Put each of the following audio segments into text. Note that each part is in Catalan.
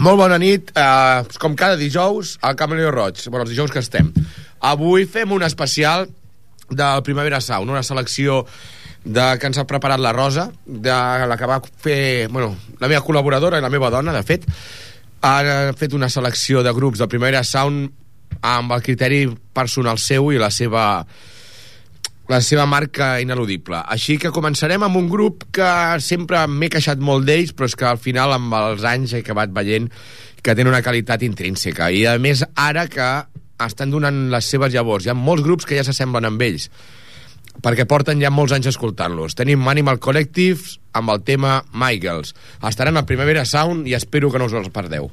Molt bona nit, eh, com cada dijous, al Camelio Roig, bueno, els dijous que estem. Avui fem un especial del Primavera Sound, una selecció de, que ens ha preparat la Rosa, de la que va fer, bueno, la meva col·laboradora i la meva dona, de fet, ha fet una selecció de grups del Primavera Sound amb el criteri personal seu i la seva la seva marca ineludible. Així que començarem amb un grup que sempre m'he queixat molt d'ells, però és que al final, amb els anys, he acabat veient que tenen una qualitat intrínseca. I, a més, ara que estan donant les seves llavors, hi ha molts grups que ja s'assemblen amb ells, perquè porten ja molts anys escoltant-los. Tenim Animal Collective amb el tema Girls. Estaran al Primavera Sound i espero que no us els perdeu.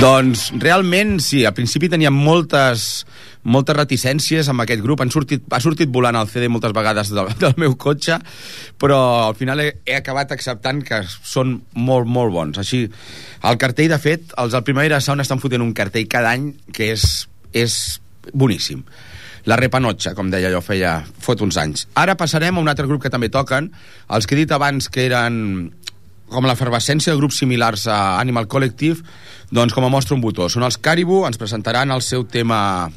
Doncs realment, sí, al principi teníem moltes, moltes reticències amb aquest grup. Han sortit, ha sortit volant el CD moltes vegades del, del meu cotxe, però al final he, he acabat acceptant que són molt, molt bons. Així, el cartell, de fet, els del Primavera Sound estan fotent un cartell cada any que és, és boníssim. La Repanotxa, com deia jo, feia fot uns anys. Ara passarem a un altre grup que també toquen, els que he dit abans que eren com l'efervescència de grups similars a Animal Collective, doncs com a mostra un botó. Són els Caribou, ens presentaran el seu tema...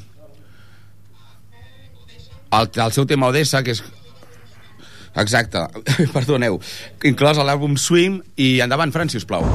El, el seu tema Odessa, que és... Exacte, perdoneu. Inclòs a l'àlbum Swim i endavant, Fran, si us plau.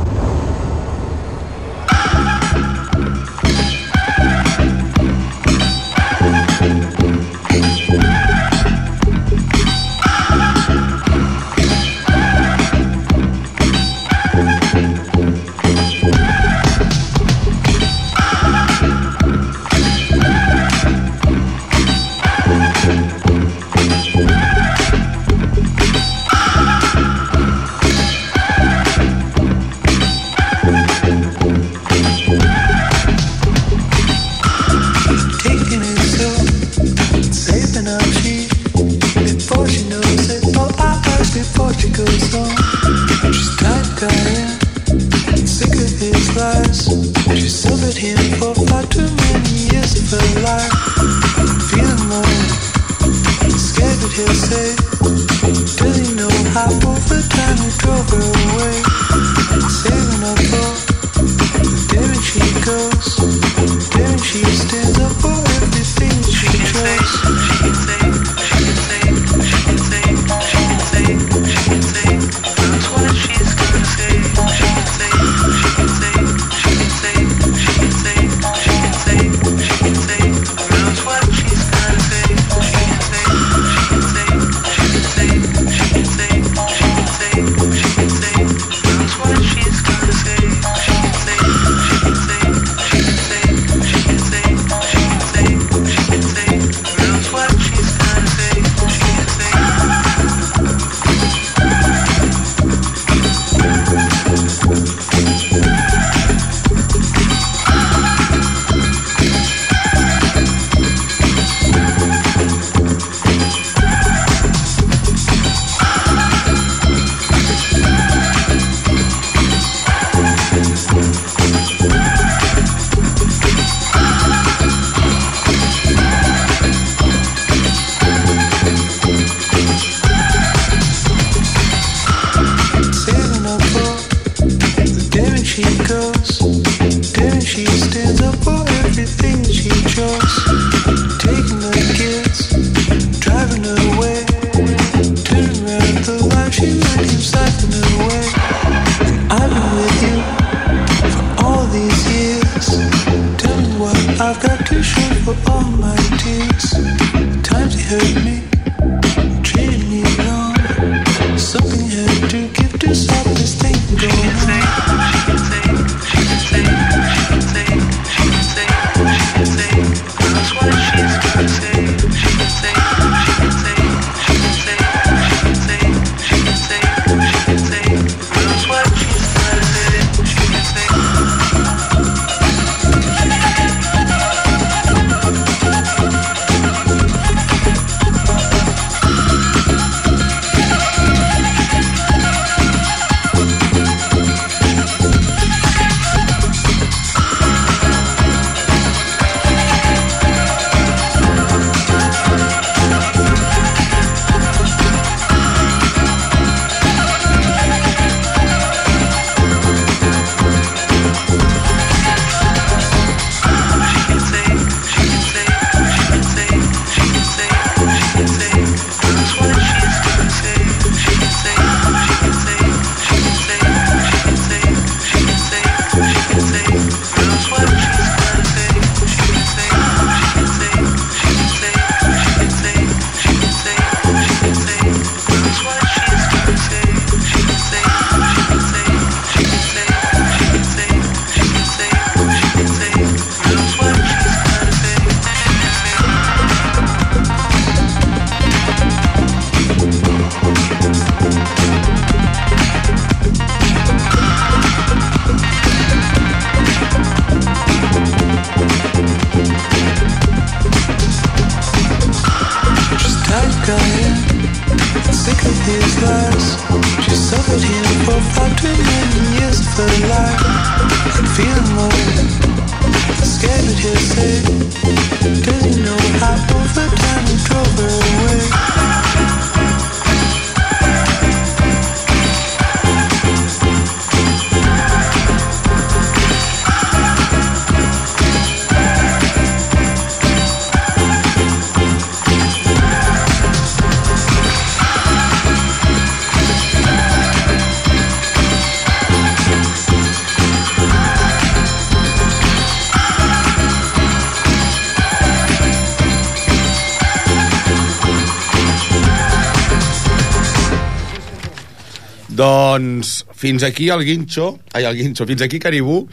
Doncs fins aquí el Guincho, ai, el Guincho, fins aquí Caribú,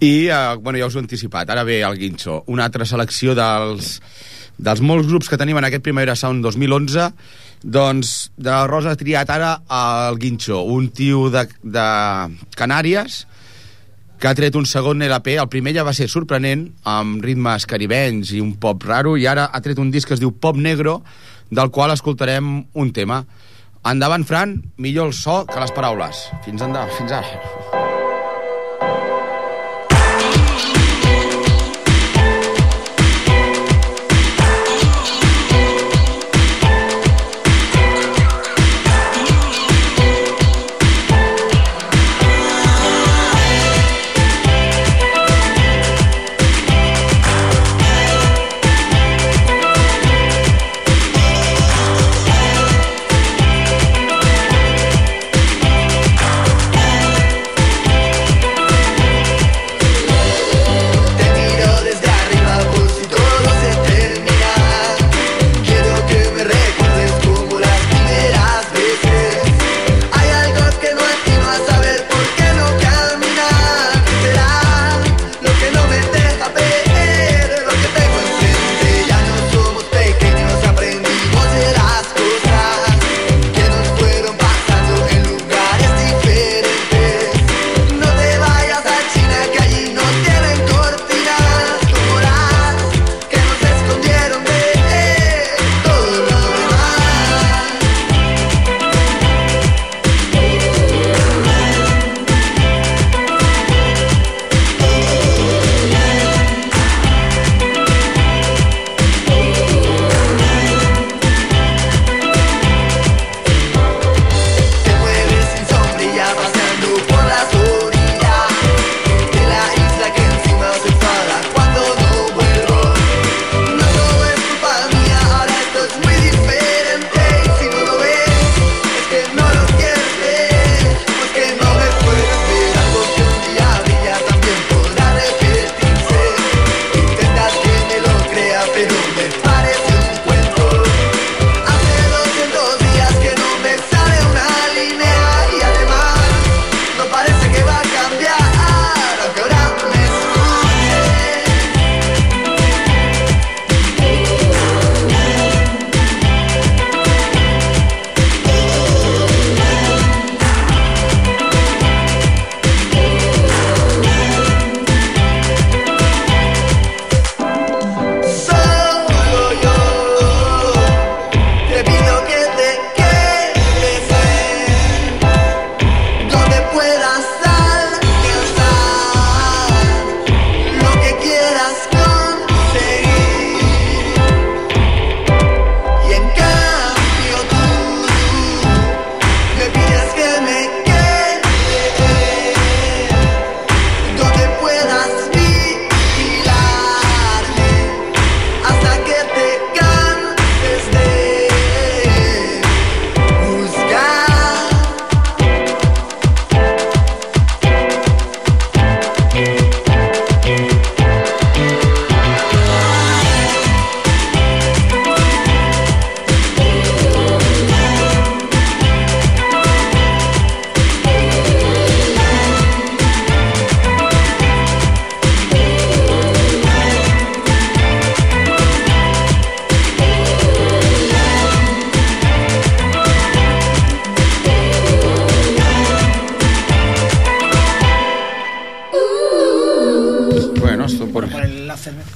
i, eh, bueno, ja us ho he anticipat, ara ve el Guincho, una altra selecció dels, dels molts grups que tenim en aquest Primavera Sound 2011, doncs de Rosa ha triat ara el Guincho, un tio de, de Canàries, que ha tret un segon LP, el primer ja va ser sorprenent, amb ritmes caribenys i un pop raro, i ara ha tret un disc que es diu Pop Negro, del qual escoltarem un tema. Endavant, Fran, millor el so que les paraules. Fins, endavant, fins ara.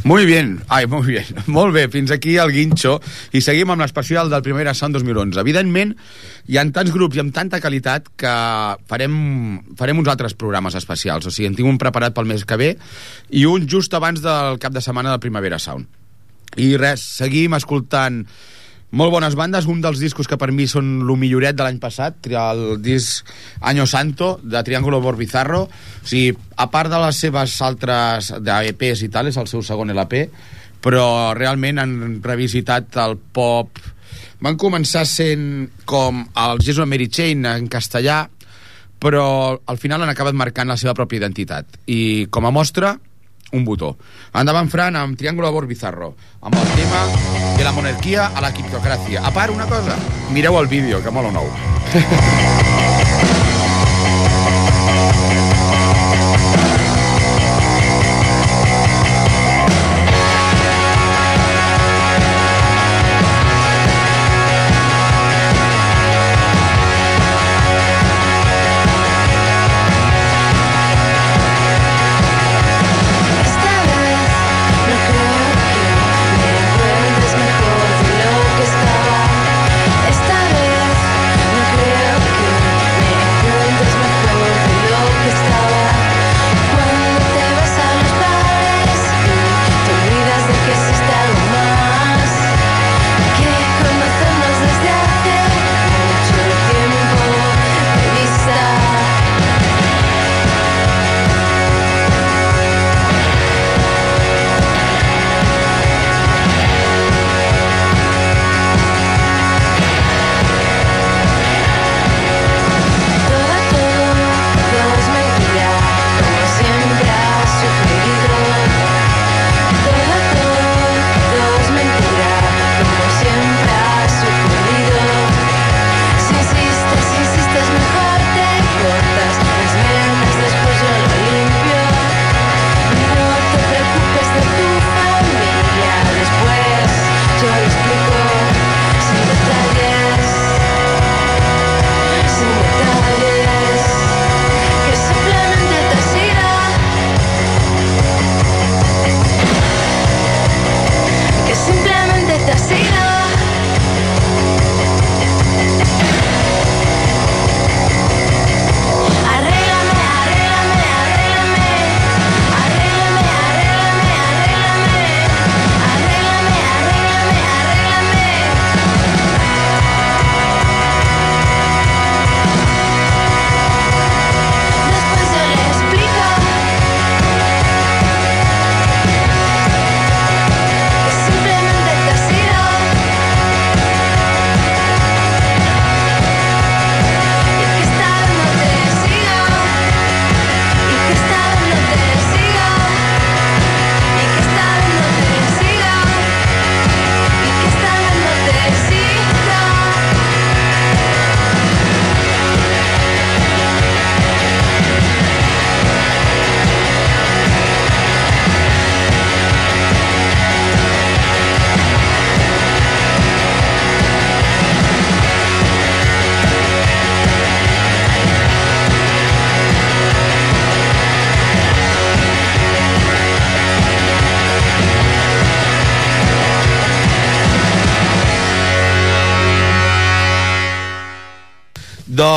Muy bien, ai, muy bien. Molt bé, fins aquí el guinxo i seguim amb l'especial del Primera Sound 2011. Evidentment, hi ha tants grups i amb tanta qualitat que farem, farem uns altres programes especials. O sigui, en tinc un preparat pel mes que ve i un just abans del cap de setmana del Primavera Sound. I res, seguim escoltant molt bones bandes, un dels discos que per mi són el milloret de l'any passat, el disc Año Santo, de Triángulo Borbizarro. O sigui, a part de les seves altres d'EPs i tal, és el seu segon LP, però realment han revisitat el pop... Van començar sent com el Jesus Mary Chain en castellà, però al final han acabat marcant la seva pròpia identitat. I com a mostra, un botó. Endavant, Fran, amb Triángulo Amor Bizarro, amb el tema de la monarquia a la criptocràcia. A part, una cosa, mireu el vídeo, que mola nou. Esta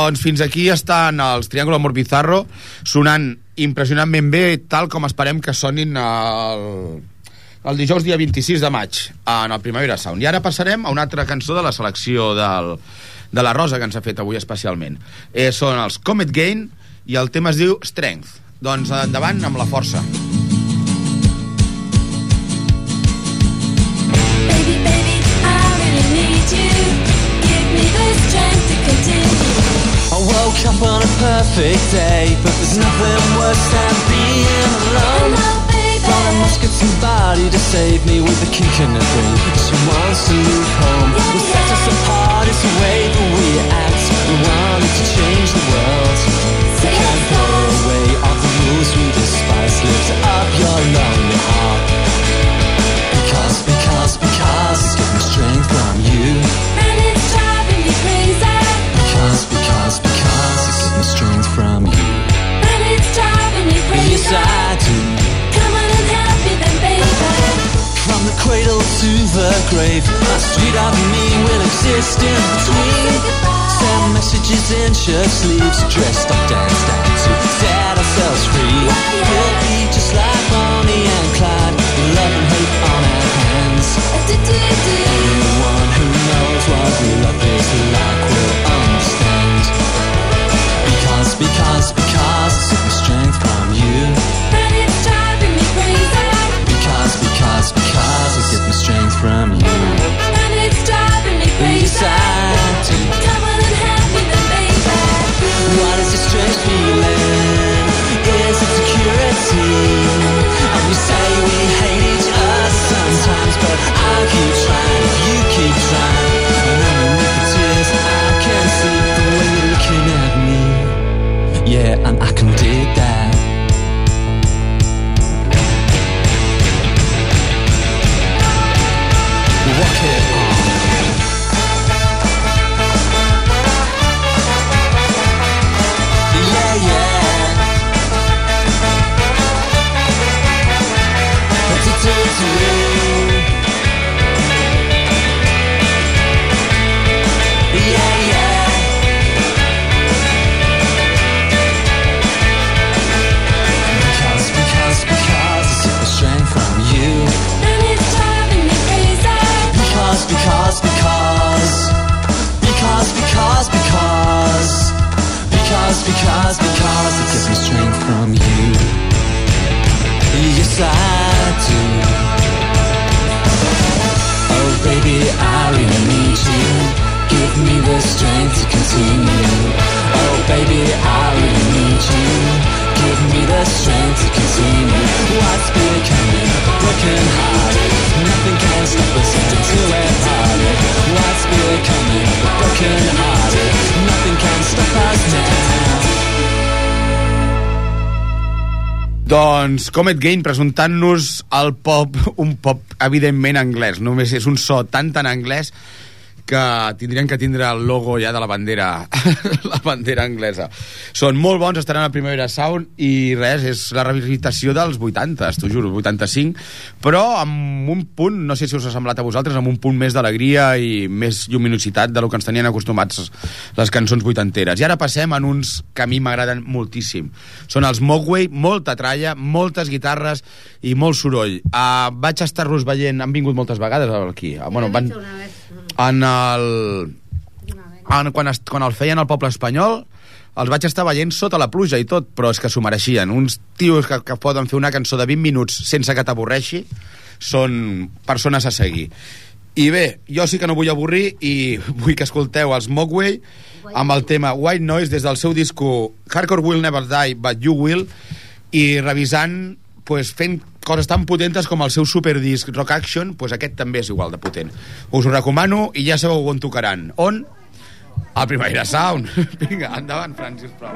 Doncs fins aquí estan els Triángulo Amor Bizarro sonant impressionantment bé tal com esperem que sonin el, el dijous dia 26 de maig en el Primavera Sound. I ara passarem a una altra cançó de la selecció del, de la Rosa que ens ha fet avui especialment. Eh, són els Comet Gain i el tema es diu Strength. Doncs endavant amb la força. Baby, Up on a perfect day, but there's nothing worse than being alone. But I must get somebody to save me with a kick in the brain. She wants to leave home. We set us apart, it's the way that we act. We wanted to change brave. A street of me will exist in between. Send messages in shirt sleeves, dressed up, danced out to set ourselves free. We'll be just like Bonnie and Clyde, love and hate on our hands. Anyone who knows what love is like will understand. Because, because, because I took the strength from you. Yeah, and I can dig Comet Gain presentant-nos el pop, un pop evidentment anglès, només és un so tan tan anglès que tindrien que tindre el logo ja de la bandera la bandera anglesa. Són molt bons, estaran a Primavera Sound i res, és la rehabilitació dels 80, t'ho juro, 85, però amb un punt, no sé si us ha semblat a vosaltres, amb un punt més d'alegria i més lluminositat de lo que ens tenien acostumats les cançons vuitanteres. I ara passem en uns que a mi m'agraden moltíssim. Són els Mogwai, molta tralla, moltes guitarres i molt soroll. Uh, vaig estar-los veient, han vingut moltes vegades aquí. Uh, bueno, van, en el... En, quan, es, quan el feien al poble espanyol els vaig estar veient sota la pluja i tot, però és que s'ho mereixien. Uns tios que, que poden fer una cançó de 20 minuts sense que t'avorreixi són persones a seguir. I bé, jo sí que no vull avorrir i vull que escolteu els Mogwai amb el tema White Noise des del seu disco Hardcore Will Never Die But You Will i revisant pues, fent coses tan potentes com el seu superdisc Rock Action, pues aquest també és igual de potent. Us ho recomano i ja sabeu on tocaran. On? A Primavera Sound. Vinga, endavant, Fran, sisplau.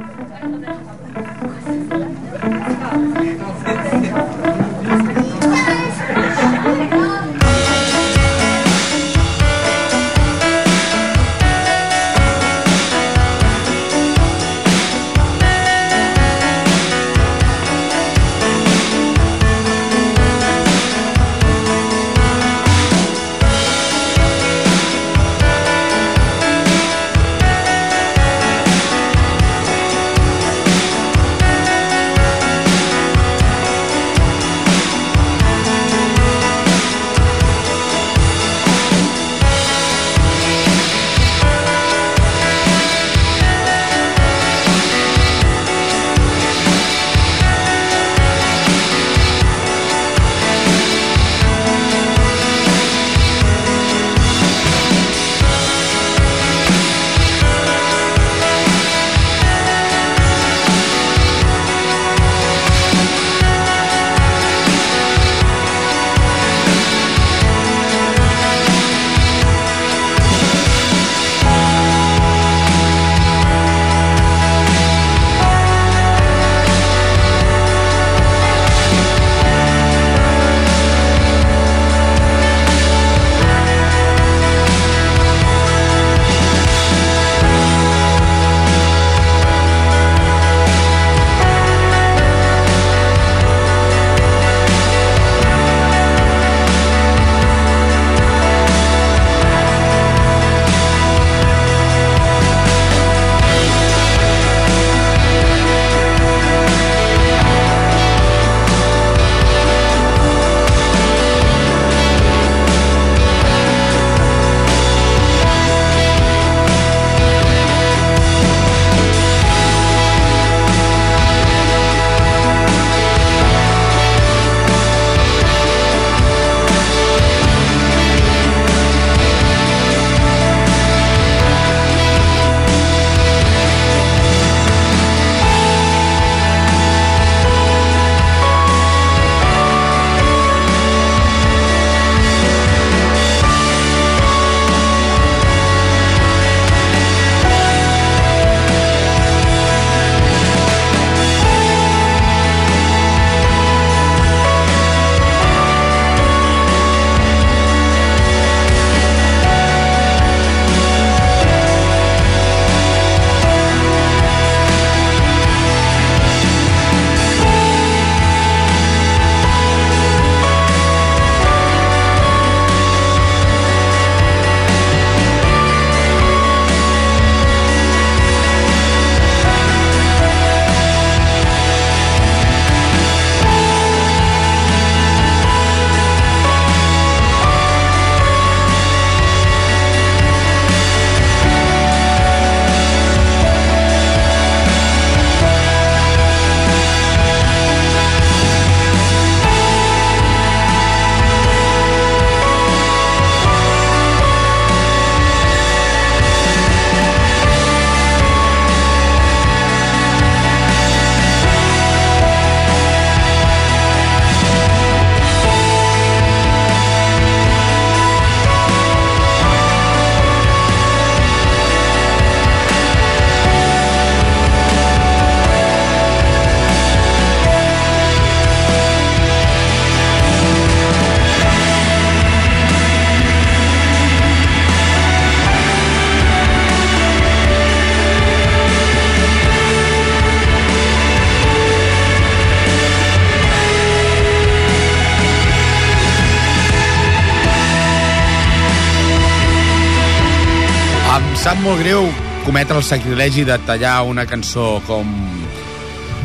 Cometre el sacrilegi de tallar una cançó com,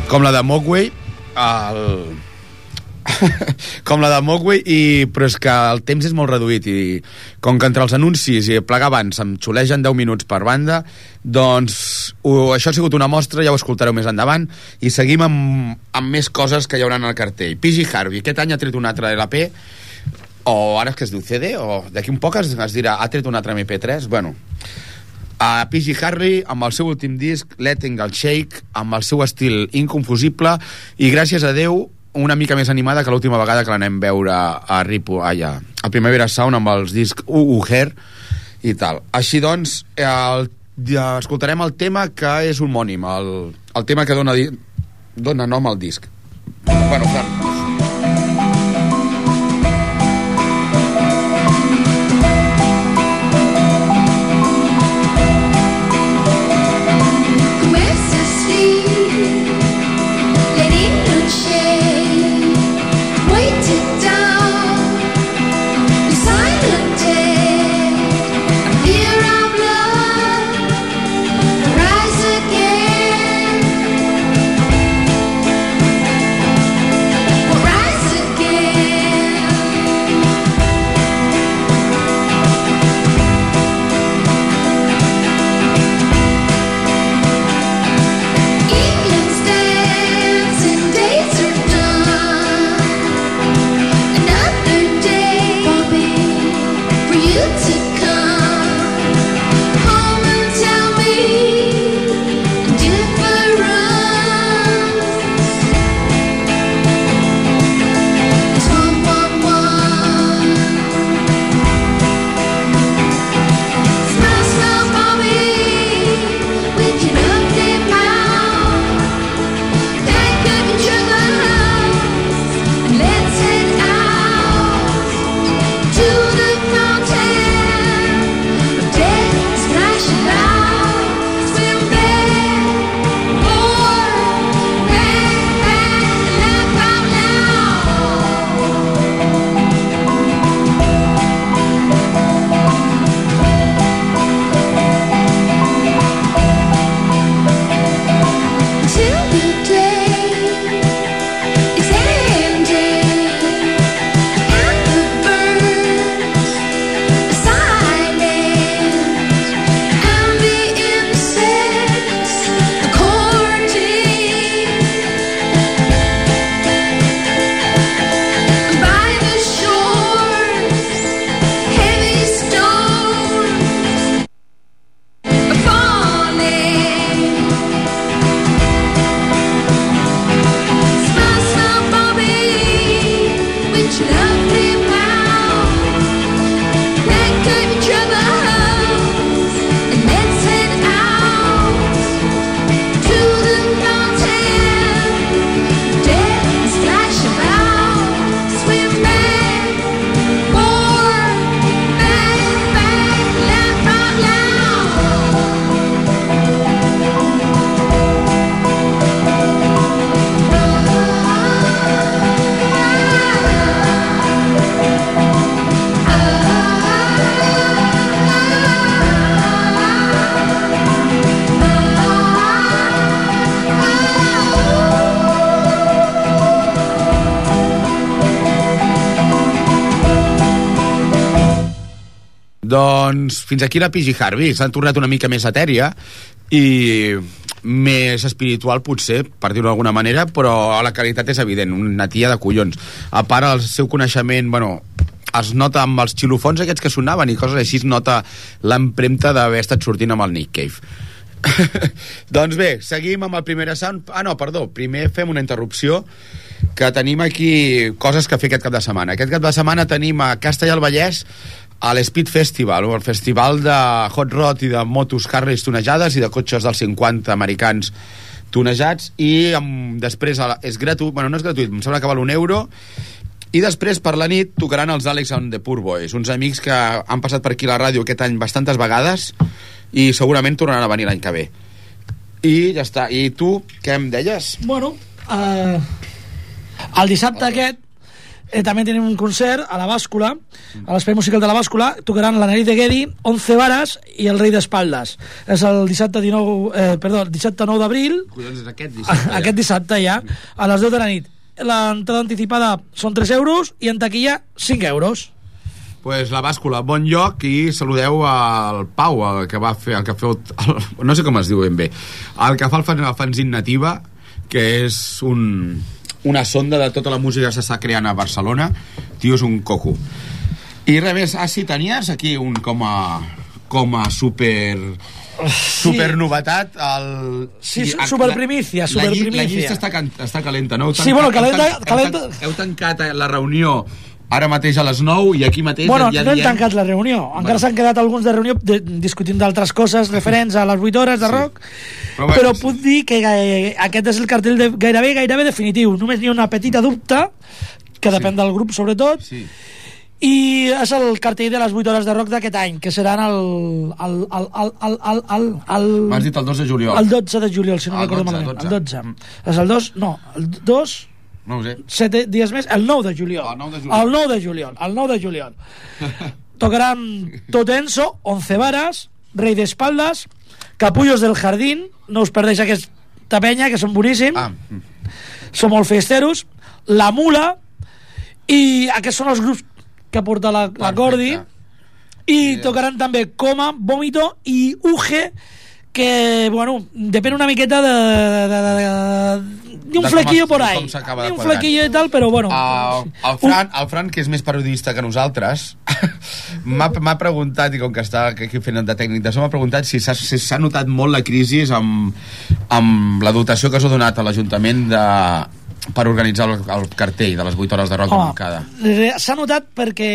com la de Mogwai, el... com la de Mogwai, i, però és que el temps és molt reduït i com que entre els anuncis i plegar abans em xulegen 10 minuts per banda, doncs ho, això ha sigut una mostra, ja ho escoltareu més endavant, i seguim amb, amb més coses que hi haurà al cartell. Pigi Harvey, aquest any ha tret un altre LP, o ara és que es diu CD, o d'aquí un poc es, es dirà ha tret un altre MP3, bueno a P.G. Harry amb el seu últim disc Letting el Shake amb el seu estil inconfusible i gràcies a Déu una mica més animada que l'última vegada que l'anem veure a Ripo, allà, a Primavera Sound amb els discs Hair i tal. Així doncs, el, escoltarem el tema que és homònim, el, el tema que dona, dona nom al disc. Bueno, clar, Doncs fins aquí la Pigi Harvey. S'han tornat una mica més etèria i més espiritual potser, per dir-ho d'alguna manera, però la qualitat és evident, una tia de collons. A part, el seu coneixement, bueno, es nota amb els xilofons aquests que sonaven i coses així, es nota l'empremta d'haver estat sortint amb el Nick Cave. doncs bé, seguim amb el primer sound. Ah, no, perdó, primer fem una interrupció que tenim aquí coses que fer aquest cap de setmana. Aquest cap de setmana tenim a Castellà al Vallès a l'Speed Festival, el festival de hot rod i de motos Harleys tunejades i de cotxes dels 50 americans tunejats i amb, després la, és gratuït, bueno, no és gratuït, em sembla que val un euro i després per la nit tocaran els Alex and the Poor Boys, uns amics que han passat per aquí la ràdio aquest any bastantes vegades i segurament tornaran a venir l'any que ve. I ja està. I tu, què em deies? Bueno, eh, el dissabte aquest Eh, també tenim un concert a la Bàscula, a l'Espai Musical de la Bàscula, tocaran la nariz de Gedi, 11 vares i el Rei d'Espaldes. És el dissabte 19, eh, perdó, dissabte 9 d'abril, Collons, és aquest dissabte. ja. aquest dissabte ja, a les 10 de la nit. L'entrada anticipada són 3 euros i en taquilla 5 euros. pues la bàscula, bon lloc i saludeu al Pau, el que va fer, el que feu, el, no sé com es diu ben bé, el que fa el, fan- el fanzine nativa, que és un, una sonda de tota la música que s'està creant a Barcelona. Tio, és un coco. I res més, ah, sí, tenies aquí un com a, com a super... Super novetat el... Sí, su- superprimícia, la, la, lli- la superprimícia. llista està, can, està calenta, no? Heu Sí, bueno, tancat- heu calenta- tancat- calenta- Heu, tancat, heu tancat la reunió ara mateix a les 9 i aquí mateix Bueno, ja no hem diem... tancat la reunió. Encara Bueno. s'han quedat alguns de reunió de, discutint d'altres coses referents a les 8 hores de Sí. rock, Però però, bueno, però sí. puc dir que eh, aquest és el cartell de, gairebé gairebé definitiu. Només n'hi ha una petita dubte, que depèn del grup sobretot, Sí. i és el cartell de les 8 hores de rock d'aquest any, que seran el... el, el, el, el, el, el, el, M'has dit el 2 de juliol. el 12 de juliol, si no recordo 12, malament. 12. El 12. És el 2? No, el 2... No ho sé. 7 dies més, el 9 de juliol. El 9 de juliol. El 9 de juliol, el 9 de juliol. Tocaran Totenso, Once Varas, Rei d'Espaldes, Capullos del Jardín, no us perdeix aquesta penya, que són boníssims, Ah, són molt festeros, La Mula, i aquests són els grups que porta la, la Cordi, i tocaran també Coma, Vómito i Uge, que, bueno, depèn una miqueta de... de, de, de, de un flequillo por ahí. de un flequillo i tal, però bueno. el, el, Fran, el Fran, que és més periodista que nosaltres, m'ha preguntat, i com que està aquí fent de tècnic de so, m'ha preguntat si s'ha si notat molt la crisi amb, amb la dotació que s'ha donat a l'Ajuntament de per organitzar el, el cartell de les 8 hores de rock Home, Montcada. re- s'ha notat perquè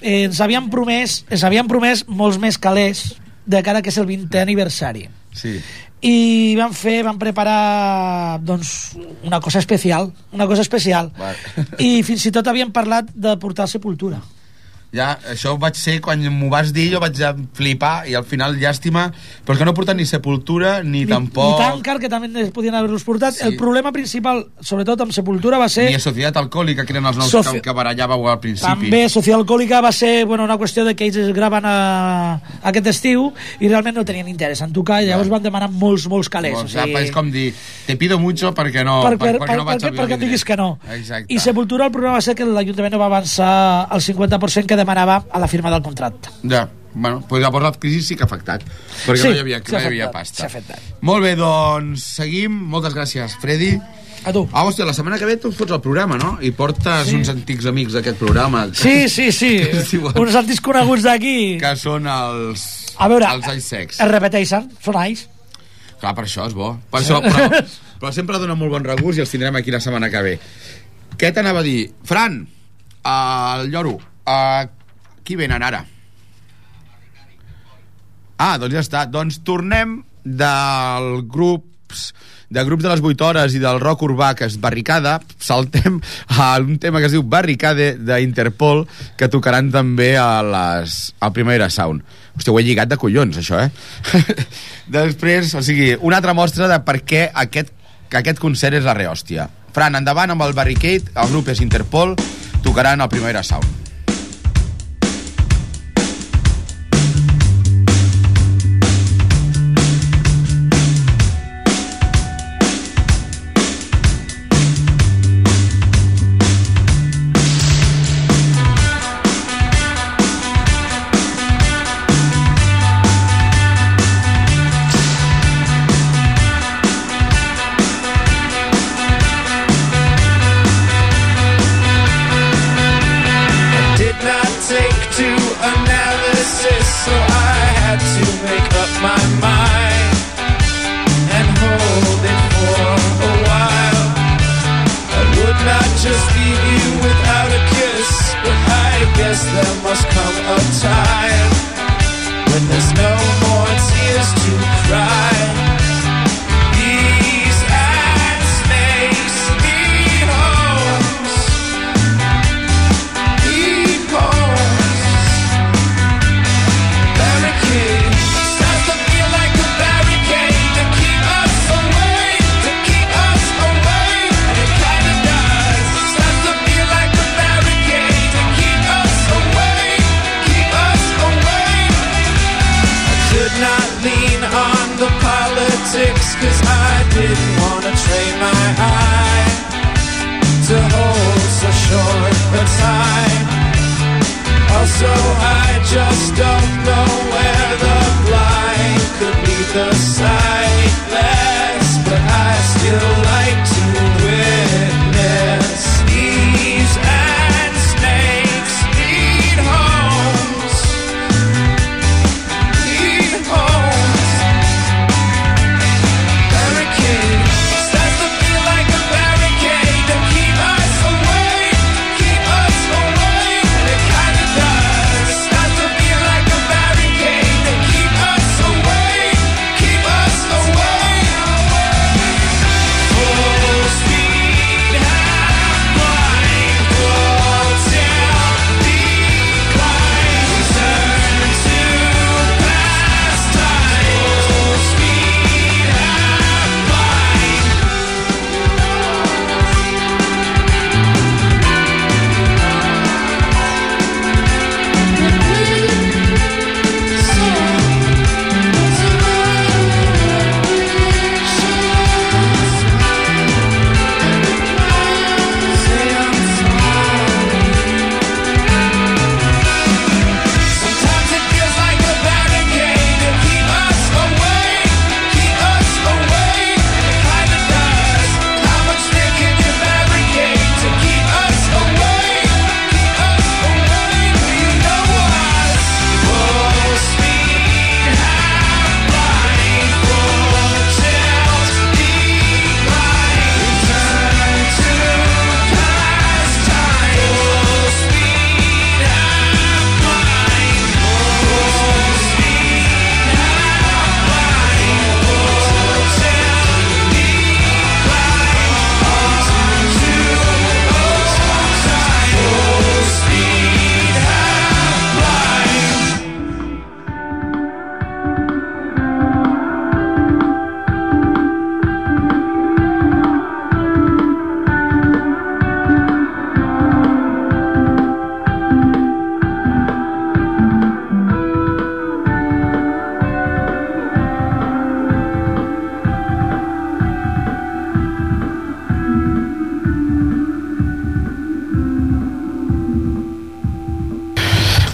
eh, ens havien promès ens havien promès molts més calés de cara que és el 20è aniversari Sí. I van fer, van preparar doncs, una cosa especial una cosa especial Vale. i fins i tot havien parlat de portar sepultura Ja, això vaig ser quan m'ho vas dir, jo vaig flipar i al final llàstima, però és que no porten ni sepultura ni, ni, tampoc ni tancar que també podien haver-los portat Sí. el problema principal, sobretot amb sepultura va ser ni a Societat Alcohòlica, que eren els noms Soci- que, barallàveu al principi. També Social Alcohòlica va ser bueno, una qüestió de que ells es graven a, aquest estiu i realment no tenien interès en tocar i llavors van demanar molts, molts calés. O sigui, és com dir, te pido mucho perquè no, per, per, perquè per, no vaig perquè, perquè diguis que no. Exacte. I Sepultura, el problema va ser que l'Ajuntament no va avançar el 50% que demanava a la firma del contracte. Ja, bueno, pues llavors la crisi sí que ha afectat, perquè Sí, no hi havia, no hi havia afectat, pasta. s'ha afectat. Molt bé, doncs seguim. Moltes gràcies, Freddy. A tu. Ah, hòstia, la setmana que ve tu fots el programa, no? I portes Sí. uns antics amics d'aquest programa. Sí, sí, sí. Que diuen- Uns antics coneguts d'aquí. Que són els... A veure, Els Ice Sex. es repeteixen, són ais. Clar, per això és bo. Per això, però, però sempre dona molt bon regust i els tindrem aquí la setmana que ve. Què t'anava a dir? Fran, el lloro, uh, qui venen ara? Ah, doncs ja està. Doncs tornem del grups de grups de les 8 hores i del rock urbà que és Barricada, saltem a un tema que es diu Barricade d'Interpol que tocaran també a les, al Primavera Sound. Hòstia, ho he lligat de collons, això, eh? Després, o sigui, una altra mostra de per què aquest, que aquest concert és la rehòstia. Fran, endavant amb el Barricade, el grup és Interpol, tocaran al Primavera Sound.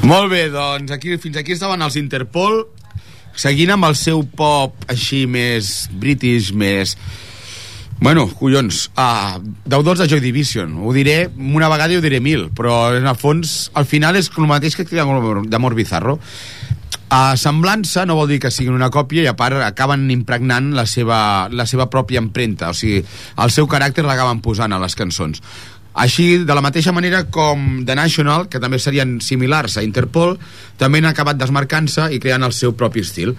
Molt bé, doncs aquí, fins aquí estaven els Interpol seguint amb el seu pop així més british, més... Bueno, collons, uh, deudors de Joy Division. Ho diré una vegada i ho diré mil, però en el fons, al final és el mateix que d'Amor Bizarro. Uh, semblança no vol dir que siguin una còpia i a part acaben impregnant la seva, la seva pròpia empremta, o sigui, el seu caràcter l'acaben posant a les cançons. Així, de la mateixa manera com The National, que també serien similars a Interpol, també han acabat desmarcant-se i creant el seu propi estil.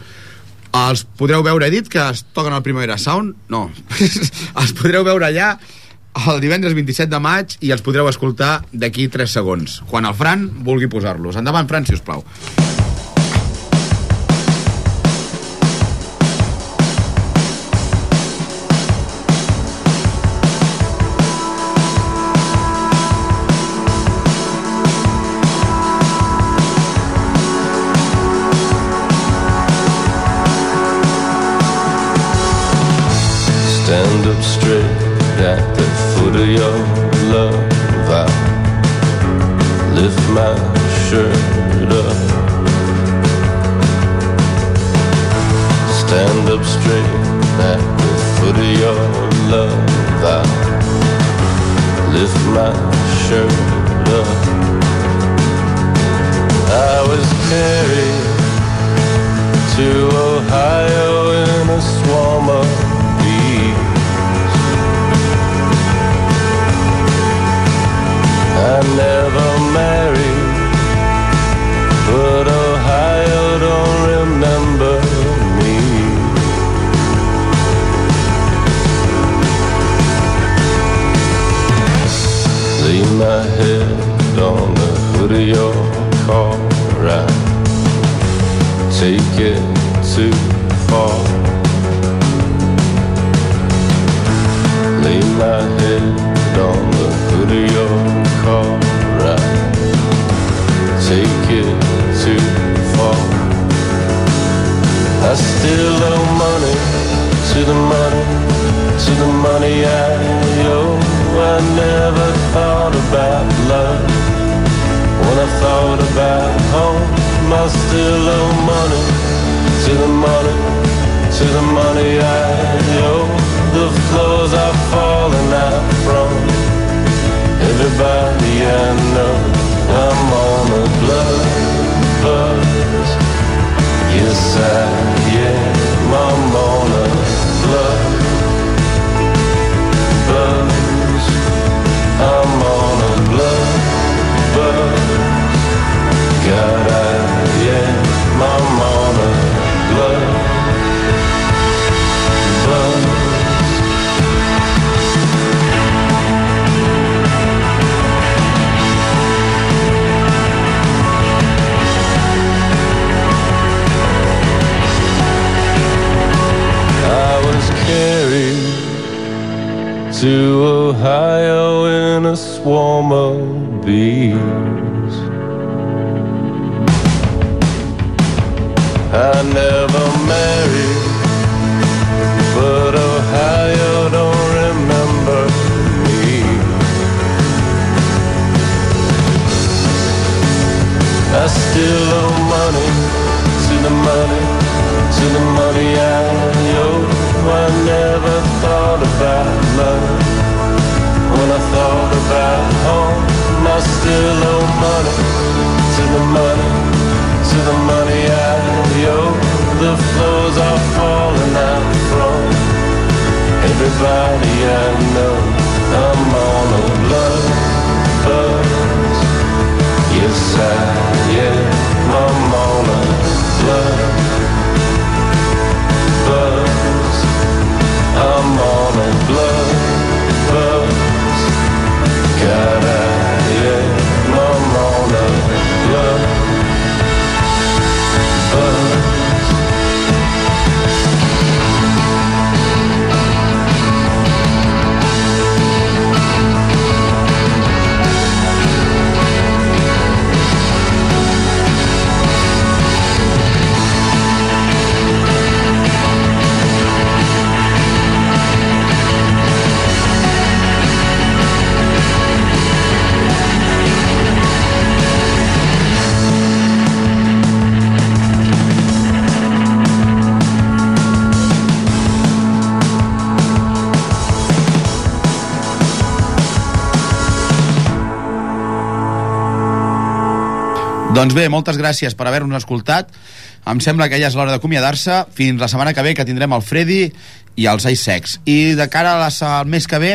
Els podreu veure, he dit que es toquen al Primavera Sound? No. els podreu veure allà el divendres 27 de maig i els podreu escoltar d'aquí 3 segons, quan el Fran vulgui posar-los. Endavant, Fran, si us plau. Doncs bé, moltes gràcies per haver-nos escoltat. Em sembla que ja és l'hora d'acomiadar-se. Fins la setmana que ve, que tindrem el Freddy i els Ice Sex. I de cara a la, al mes que ve,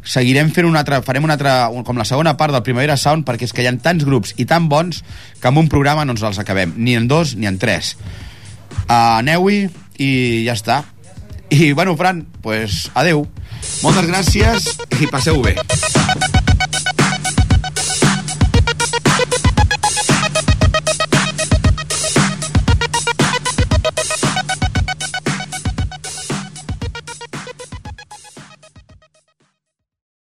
seguirem fent un altre, farem una altra, com la segona part del Primavera Sound, perquè és que hi ha tants grups i tan bons que en un programa no ens els acabem, ni en dos ni en tres. Uh, Aneu-hi i ja està. I, bueno, Fran, pues, adeu. Moltes gràcies i passeu bé.